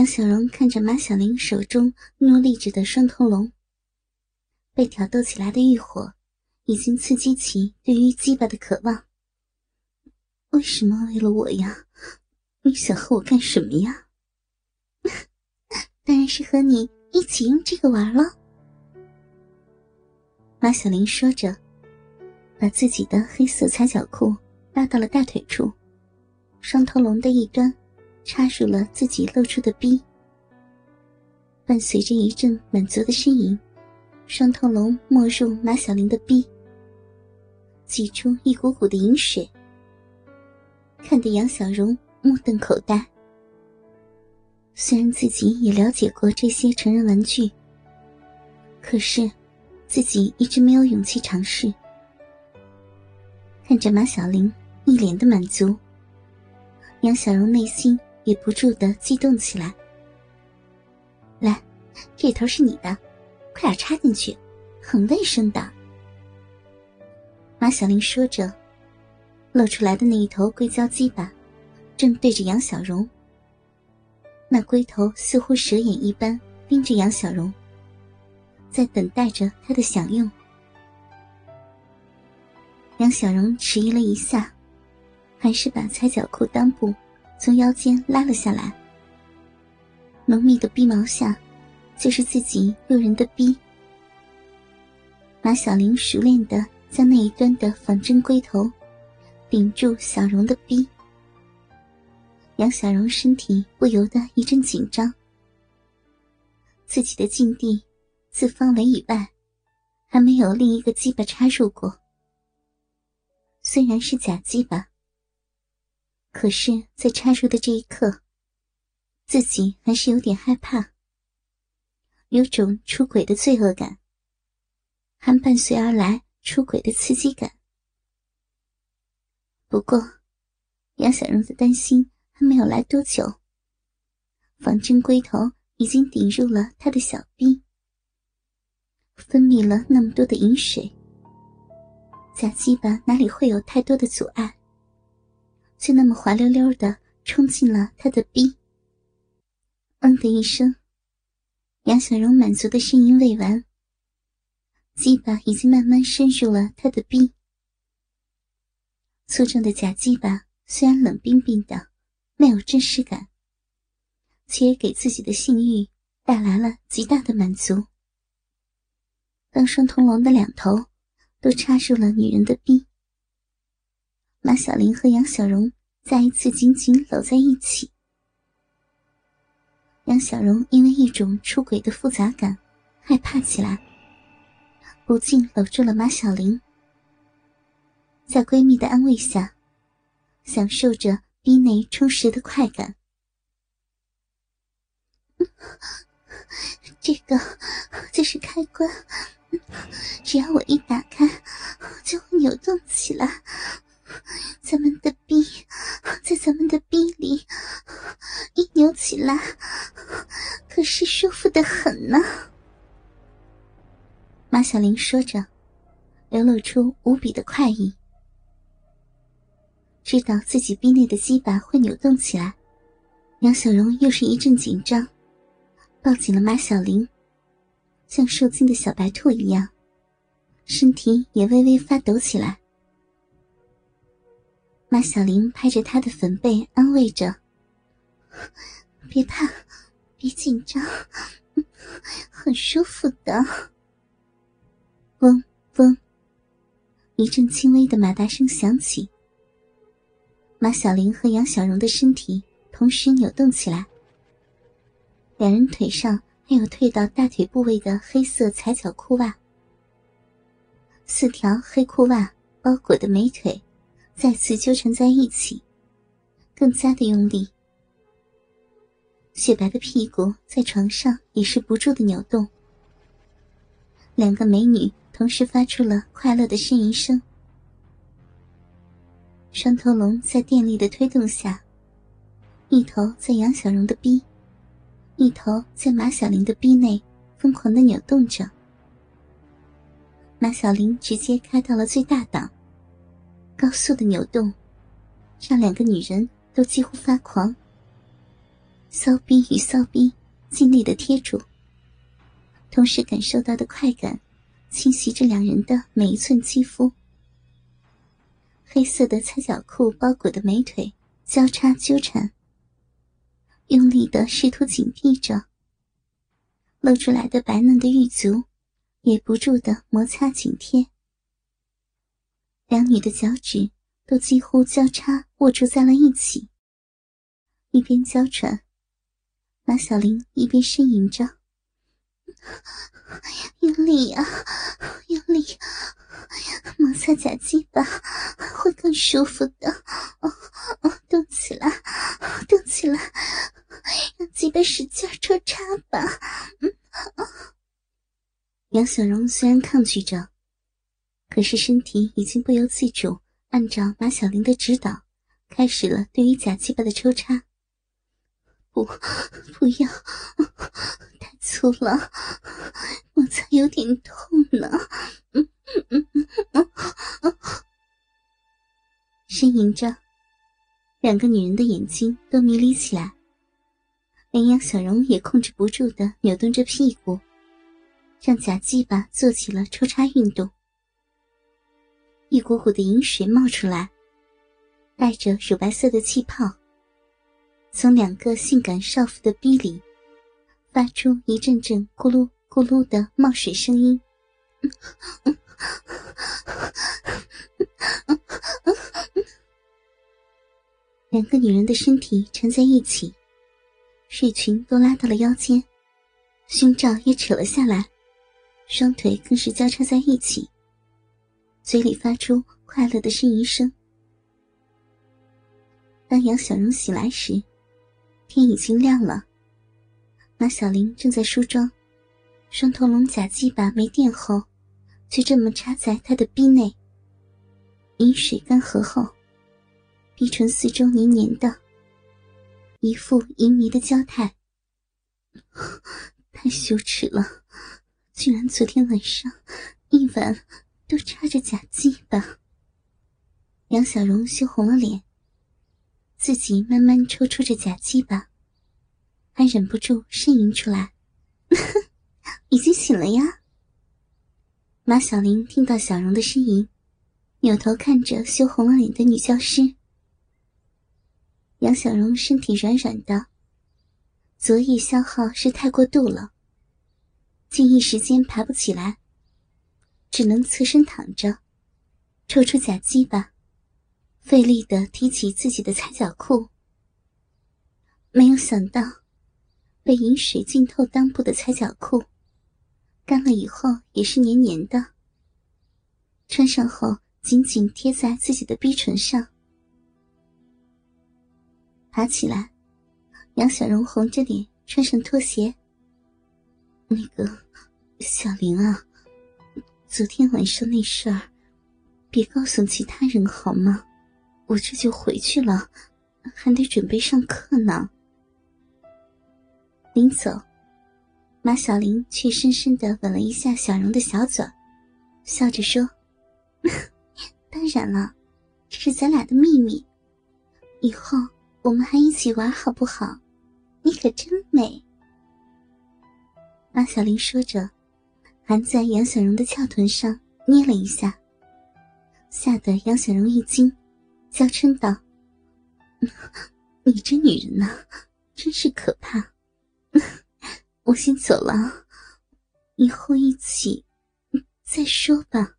杨小荣看着马小玲手中努立着的双头龙，被挑逗起来的欲火已经刺激起对于鸡巴的渴望。为什么为了我呀？你想和我干什么呀？当然是和你一起用这个玩了。马小玲说着，把自己的黑色踩脚裤拉到了大腿处，双头龙的一端。插入了自己露出的逼，伴随着一阵满足的呻吟，双头龙没入马小玲的逼，挤出一股股的饮水，看得杨小荣目瞪口呆。虽然自己也了解过这些成人玩具，可是自己一直没有勇气尝试。看着马小玲一脸的满足，杨小荣内心。也不住的激动起来。来，这头是你的，快点插进去，很卫生的。马小玲说着，露出来的那一头硅胶鸡巴，正对着杨小荣。那龟头似乎蛇眼一般盯着杨小荣，在等待着他的享用。杨小荣迟疑了一下，还是把踩脚裤裆部。从腰间拉了下来，浓密的逼毛下，就是自己诱人的逼。马小玲熟练的将那一端的仿真龟头顶住小荣的逼，杨小荣身体不由得一阵紧张。自己的禁地，自方围以外，还没有另一个鸡巴插入过。虽然是假鸡巴。可是，在插入的这一刻，自己还是有点害怕，有种出轨的罪恶感，还伴随而来出轨的刺激感。不过，杨小荣的担心还没有来多久，仿真龟头已经顶入了他的小臂，分泌了那么多的饮水，假鸡巴哪里会有太多的阻碍？就那么滑溜溜的冲进了他的逼。嗯的一声，杨小荣满足的呻吟未完，鸡巴已经慢慢深入了他的逼。粗壮的假鸡巴虽然冷冰冰的，没有真实感，却也给自己的性欲带来了极大的满足。当双铜龙的两头都插入了女人的逼。马小玲和杨小荣再一次紧紧搂在一起。杨小荣因为一种出轨的复杂感，害怕起来，不禁搂住了马小玲。在闺蜜的安慰下，享受着逼内充实的快感。这个就是开关，只要我一打开，就会扭动起来。咱们的逼在咱们的逼里一扭起来，可是舒服的很呢。马小玲说着，流露出无比的快意。知道自己逼内的鸡巴会扭动起来，杨小荣又是一阵紧张，抱紧了马小玲，像受惊的小白兔一样，身体也微微发抖起来。马小玲拍着他的粉背，安慰着：“别怕，别紧张，很舒服的。”嗡嗡，一阵轻微的马达声响起。马小玲和杨小荣的身体同时扭动起来，两人腿上还有退到大腿部位的黑色踩脚裤袜，四条黑裤袜包裹的美腿。再次纠缠在一起，更加的用力。雪白的屁股在床上也是不住的扭动。两个美女同时发出了快乐的呻吟声。双头龙在电力的推动下，一头在杨小荣的逼，一头在马小玲的逼内疯狂的扭动着。马小玲直接开到了最大档。高速的扭动，让两个女人都几乎发狂。骚逼与骚逼尽力的贴住，同时感受到的快感侵袭着两人的每一寸肌肤。黑色的踩脚裤包裹的美腿交叉纠缠，用力的试图紧闭着，露出来的白嫩的玉足也不住的摩擦紧贴，两女的脚趾都几乎交叉握住在了一起。一边娇喘，马小玲一边呻吟着：“用力呀，用力，摩擦假鸡巴会更舒服的。哦哦，动起来，动起来，让鸡巴使劲抽插吧。”嗯杨小荣虽然抗拒着，可是身体已经不由自主按照马小玲的指导，开始了对于假鸡巴的抽插。不，不要，太粗了，我才有点痛呢。呻吟着，两个女人的眼睛都迷离起来，连杨小荣也控制不住的扭动着屁股，让假鸡巴做起了抽插运动。一股股的饮水冒出来，带着乳白色的气泡。从两个性感少妇的逼里，发出一阵阵咕噜咕噜的冒水声音。两个女人的身体缠在一起，睡裙都拉到了腰间，胸罩也扯了下来，双腿更是交叉在一起，嘴里发出快乐的呻吟声。当杨小荣醒来时，天已经亮了，马小玲正在梳妆，双头龙假鸡巴没电后，就这么插在他的逼内。饮水干涸后，鼻唇四周黏黏的，一副淫迷的娇态。太羞耻了，居然昨天晚上一晚都插着假鸡巴。杨小荣羞红了脸。自己慢慢抽出着假鸡巴，还忍不住呻吟出来：“ 已经醒了呀。”马小玲听到小荣的呻吟，扭头看着羞红了脸的女教师。杨小荣身体软软的，昨夜消耗是太过度了，竟一时间爬不起来，只能侧身躺着，抽出假鸡巴。费力的提起自己的踩脚裤，没有想到，被饮水浸透裆部的踩脚裤，干了以后也是黏黏的。穿上后紧紧贴在自己的逼唇上。爬起来，杨小荣红着脸穿上拖鞋。那个，小玲啊，昨天晚上那事儿，别告诉其他人好吗？我这就回去了，还得准备上课呢。临走，马小玲却深深的吻了一下小荣的小嘴，笑着说：“ 当然了，这是咱俩的秘密，以后我们还一起玩好不好？你可真美。”马小玲说着，还在杨小荣的翘臀上捏了一下，吓得杨小荣一惊。娇嗔道：“ 你这女人呐，真是可怕。我先走了，以后一起再说吧。”